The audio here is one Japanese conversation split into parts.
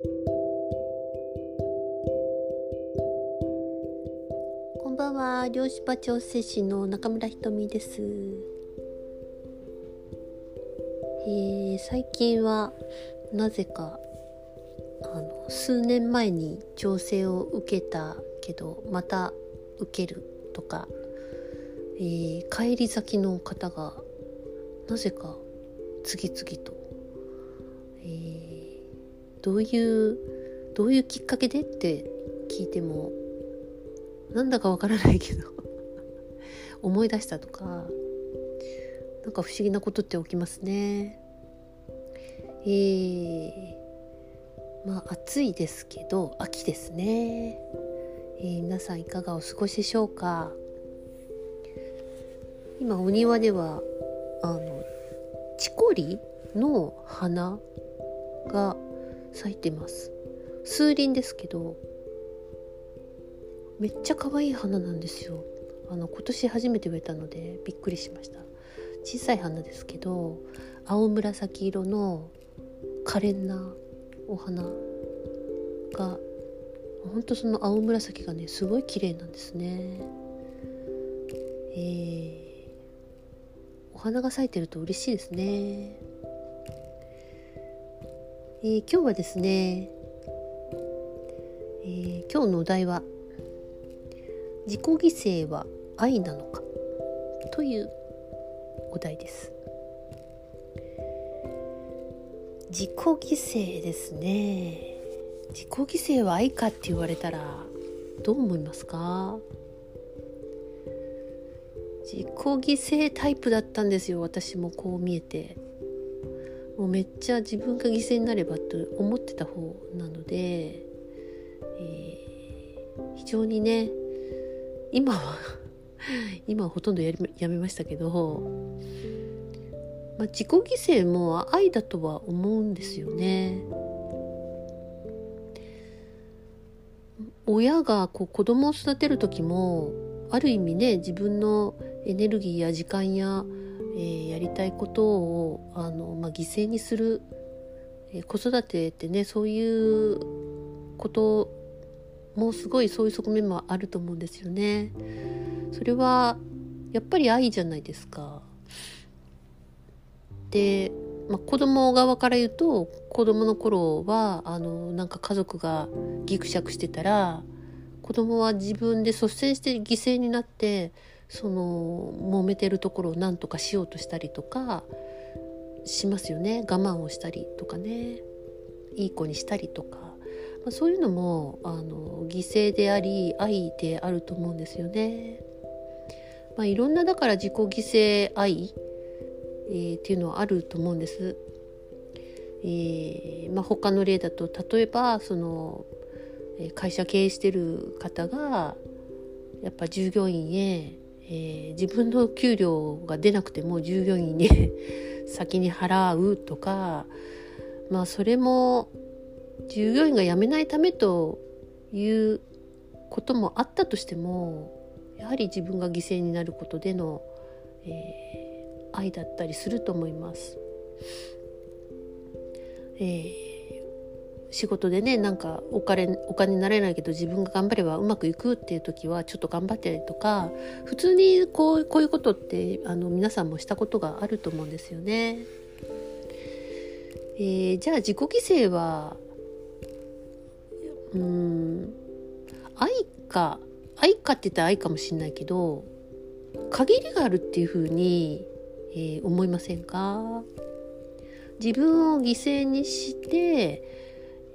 こんばんは。漁師場調整士の中村ひとみです。えー、最近はなぜかあの数年前に調整を受けたけどまた受けるとか、えー、帰り先の方がなぜか次々と、えー、どういうどういうきっかけでって聞いてもなんだかわからないけど 思い出したとかなんか不思議なことって起きますね。えー、まあ暑いですけど秋ですね。えー、皆さんいかがお過ごしでしょうか？今お庭ではあのチコリの花が咲いてます。数輪ですけどめっちゃ可愛い花なんですよ。あの今年初めて植えたのでびっくりしました。小さい花ですけど青紫色の可憐なお花がほんとその青紫がねすごい綺麗なんですね。えー、お花が咲いてると嬉しいですね。えー、今日はですね、えー、今日のお題は「自己犠牲は愛なのか?」というお題です。自己犠牲ですね。自己犠牲は愛かって言われたらどう思いますか？自己犠牲タイプだったんですよ私もこう見えて。もうめっちゃ自分が犠牲になればと思ってた方なので、えー、非常にね今は 今はほとんどやりやめましたけど、まあ、自己犠牲も愛だとは思うんですよね。親がこう子供を育てる時もある意味ね自分のエネルギーや時間や、ー、やりたいことをあの、まあ、犠牲にする、えー、子育てってねそういうこともすごいそういう側面もあると思うんですよね。それはやっぱり愛じゃないですか。でまあ、子供側から言うと子供の頃はあのなんか家族がギクシャクしてたら子供は自分で率先して犠牲になってその揉めてるところを何とかしようとしたりとかしますよね我慢をしたりとかねいい子にしたりとか、まあ、そういうのもあの犠牲であり愛であると思うんですよね。まあ、いろんなだから自己犠牲愛えー、っていうのはあると思うんです。えーまあ、他の例だと例えばその会社経営してる方がやっぱ従業員へ、えー、自分の給料が出なくても従業員に 先に払うとかまあそれも従業員が辞めないためということもあったとしてもやはり自分が犠牲になることでの、えー愛だったりすると思います。えー、仕事でねなんかお金お金になれないけど自分が頑張ればうまくいくっていう時はちょっと頑張ったりとか普通にこうこういうことってあの皆さんもしたことがあると思うんですよね。えー、じゃあ自己犠牲はうん愛か愛かって言ったら愛かもしれないけど限りがあるっていうふうにえー、思いませんか？自分を犠牲にして、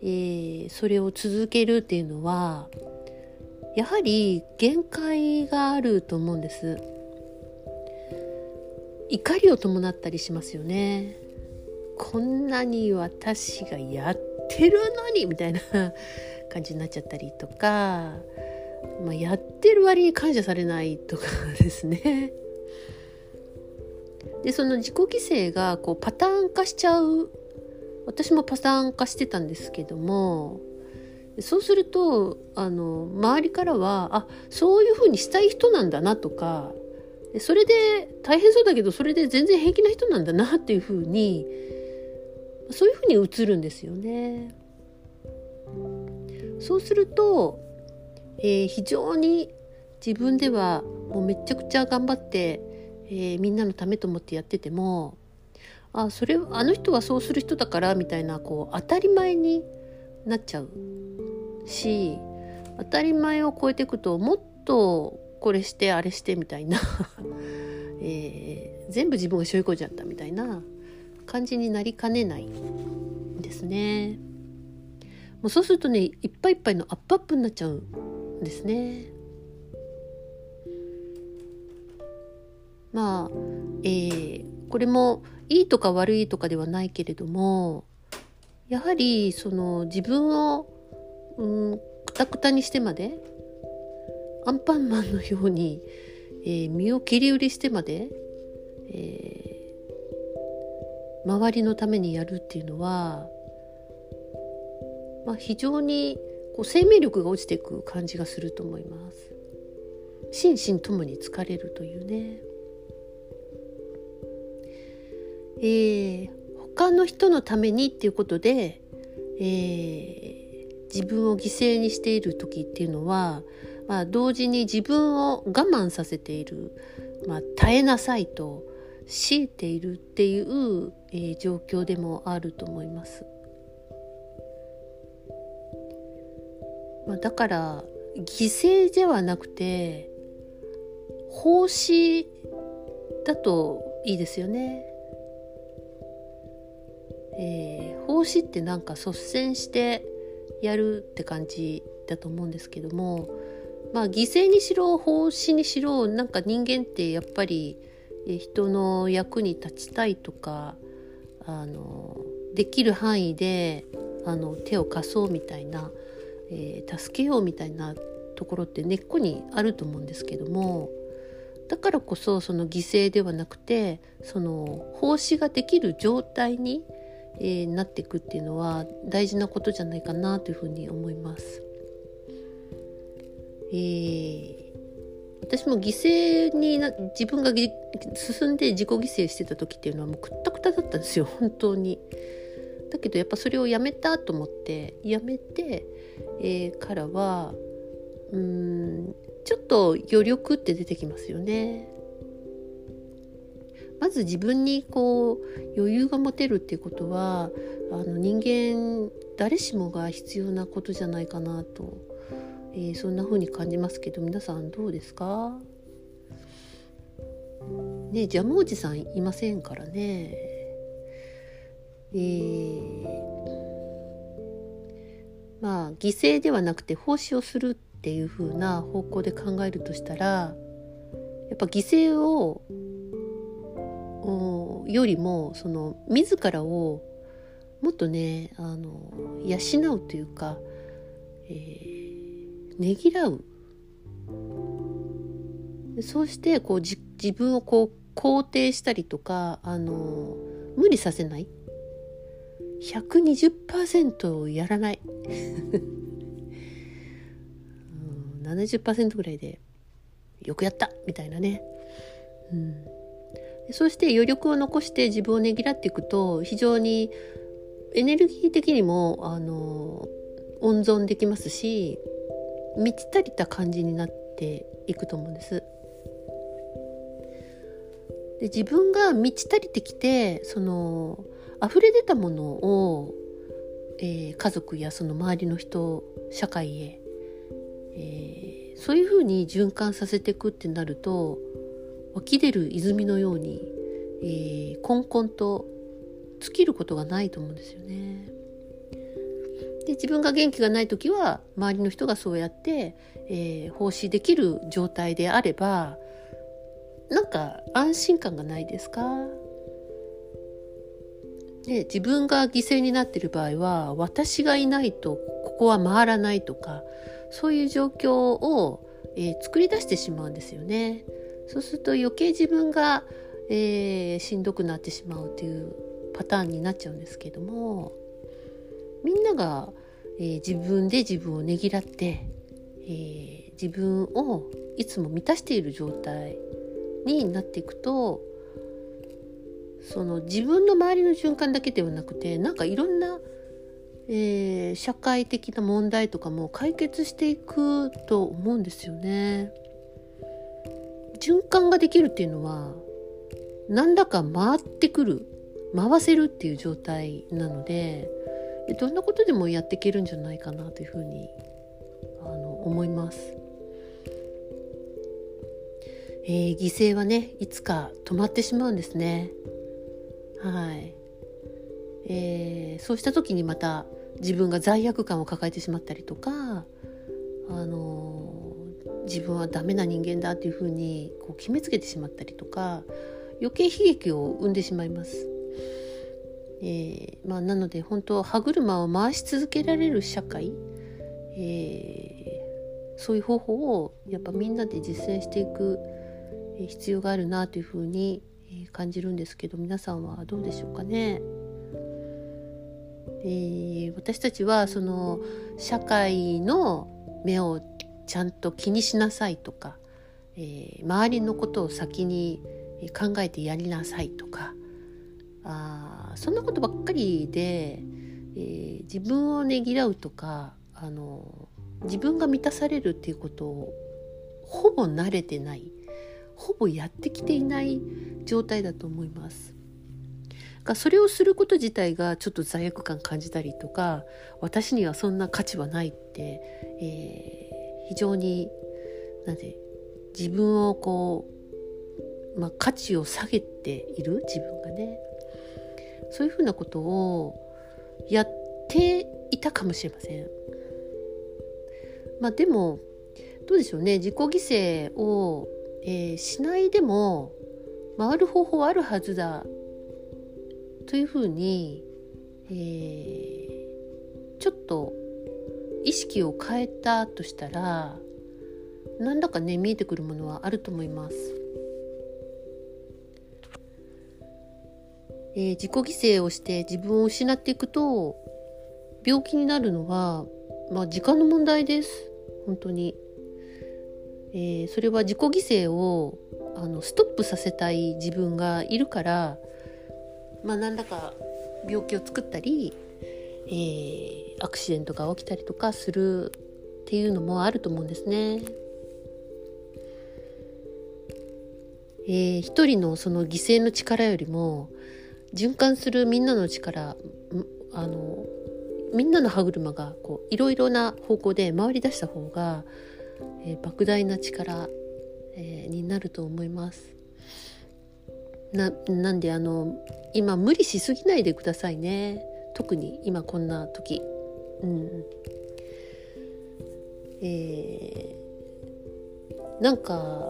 えー、それを続けるっていうのはやはり限界があると思うんです。怒りを伴ったりしますよね。こんなに私がやってるのにみたいな 感じになっちゃったりとか、まあ、やってる割に感謝されないとかですね。でその自己犠牲がこうパターン化しちゃう私もパターン化してたんですけどもそうするとあの周りからはあそういうふうにしたい人なんだなとかそれで大変そうだけどそれで全然平気な人なんだなっていうふうにそういうふうに映るんですよね。そうすると、えー、非常に自分ではもうめちゃくちゃ頑張って、えー、みんなのためと思ってやっててもあそれあの人はそうする人だからみたいなこう当たり前になっちゃうし当たり前を超えていくともっとこれしてあれしてみたいな、えー、全部自分が背負い込んじゃったみたいな感じになりかねないですね。もうそうするとねいっぱいいっぱいのアップアップになっちゃうんですね。まあ、えー、これもいいとか悪いとかではないけれどもやはりその自分をうんくたくたにしてまでアンパンマンのように、えー、身を切り売りしてまで、えー、周りのためにやるっていうのは、まあ、非常にこう生命力が落ちていく感じがすると思います。心身ともに疲れるというね。えー、他の人のためにっていうことで、えー、自分を犠牲にしている時っていうのは、まあ、同時に自分を我慢させている、まあ、耐えなさいと強いているっていう、えー、状況でもあると思います。まあ、だから犠牲ではなくて奉仕だといいですよね。えー、奉仕ってなんか率先してやるって感じだと思うんですけどもまあ犠牲にしろ奉仕にしろなんか人間ってやっぱり人の役に立ちたいとかあのできる範囲であの手を貸そうみたいな、えー、助けようみたいなところって根っこにあると思うんですけどもだからこそその犠牲ではなくてその奉仕ができる状態にえー、なっていくっていうのは大事なことじゃないかなというふうに思います。えー、私も犠牲にな自分が進んで自己犠牲してた時っていうのはもうくったくただったんですよ本当に。だけどやっぱそれをやめたと思ってやめて、えー、からはうんちょっと余力って出てきますよね。まず自分にこう余裕が持てるっていうことはあの人間誰しもが必要なことじゃないかなと、えー、そんな風に感じますけど皆さんどうですか？ねジャムおじさんいませんからね。えー、まあ犠牲ではなくて奉仕をするっていう風な方向で考えるとしたらやっぱ犠牲をよりもその自らをもっとねあの養うというか、えー、ねぎらう。そうしてこう自分をこう肯定したりとかあの無理させない。120%やらない。70%ぐらいでよくやった。みたいなね、うん、そして余力を残して自分をねぎらっていくと非常にエネルギー的にもあの温存できますし満ち足りた感じになっていくと思うんです。で自分が満ち足りてきてその溢れ出たものを、えー、家族やその周りの人社会へ、えー、そういうふうに循環させていくってなると湧き出る泉のように、えー、こんこんと尽きることがないと思うんですよね。で自分が元気がない時は周りの人がそうやって、えー、奉仕できる状態であればなんか安心感がないですか？で自分が犠牲になっている場合は私がいないとここは回らないとかそういう状況を、えー、作り出してしまうんですよね。そうすると余計自分が、えー、しんどくなってしまうというパターンになっちゃうんですけどもみんなが、えー、自分で自分をねぎらって、えー、自分をいつも満たしている状態になっていくとその自分の周りの循環だけではなくてなんかいろんなえー、社会的な問題とかも解決していくと思うんですよね。循環ができるっていうのは何らか回ってくる回せるっていう状態なのでどんなことでもやっていけるんじゃないかなというふうにあの思います。えー、犠牲はねいつか止まってしまうんですね。はい、えー、そうした時にまた自分が罪悪感を抱えてしまったりとか、あのー、自分はダメな人間だっていうふうにこう決めつけてしまったりとか余計悲劇を生んでしまいます。えーまあ、なので本当歯車を回し続けられる社会、えー、そういう方法をやっぱみんなで実践していく必要があるなというふうに感じるんですけど皆さんはどうでしょうかね。えー、私たちはその社会の目をちゃんと気にしなさいとか、えー、周りのことを先に考えてやりなさいとかあそんなことばっかりで、えー、自分をねぎらうとかあの自分が満たされるっていうことをほぼ慣れてないほぼやってきていない状態だと思います。がそれをすること自体がちょっと罪悪感感じたりとか私にはそんな価値はないって、えー、非常になんで自分をこう、まあ、価値を下げている自分がね。そういうふうなことをやっていたかもしれません。まあ、でもどうでしょうね。自己犠牲を、えー、しないでも回る方法はあるはずだ。というふうに、えー、ちょっと意識を変えたとしたら何だかね見えてくるものはあると思います。えー、自己犠牲をして自分を失っていくと病気になるのは、まあ、時間の問題です本当に、えー、それは自己犠牲をあのストップさせたい自分がいるからまあ、何らか病気を作ったり、えー、アクシデントが起きたりとかするっていうのもあると思うんですね。えー、一人のその犠牲の力よりも循環するみんなの力あのみんなの歯車がこういろいろな方向で回り出した方が、えー、莫大な力、えー、になると思います。ななんであの今無理しすぎないでくださいね特に今こんな時。うん。えー、なんか、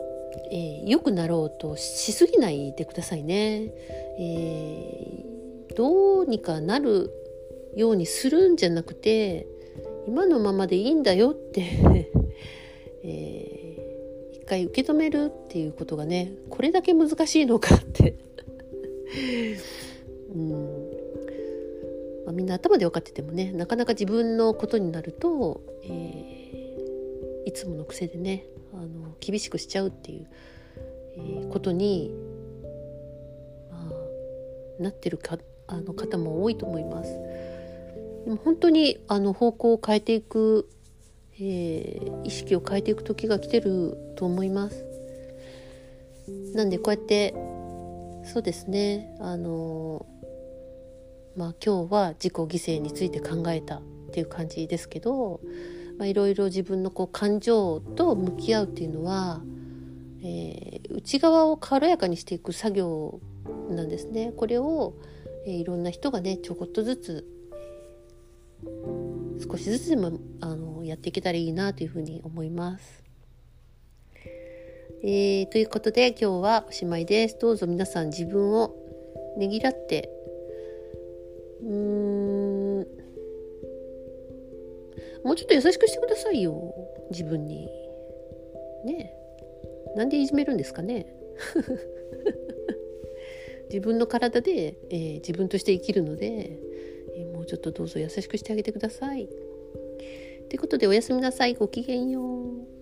えー、良くなろうとしすぎないでくださいね、えー、どうにかなるようにするんじゃなくて今のままでいいんだよって えー、一回受け止めるっていうことがねこれだけ難しいのかって。あ、みんな頭で分かっててもねなかなか自分のことになると、えー、いつもの癖でねあの厳しくしちゃうっていう、えー、ことに、まあ、なってるかあの方も多いと思います。でも本当にあの方向を変えていく、えー、意識を変えていく時が来てると思います。なんでこうやってそうですねあのまあ今日は自己犠牲について考えたっていう感じですけど、まあ、いろいろ自分のこう感情と向き合うっていうのは、えー、内側を軽やかにしていく作業なんですね。これを、えー、いろんな人がねちょこっとずつ少しずつでもあのやっていけたらいいなというふうに思います。えー、ということで今日はおしまいです。どうぞ皆さん自分をねぎらってうーんもうちょっと優しくしてくださいよ自分に。ねなんでいじめるんですかね 自分の体で、えー、自分として生きるので、えー、もうちょっとどうぞ優しくしてあげてください。ということでおやすみなさいごきげんよう。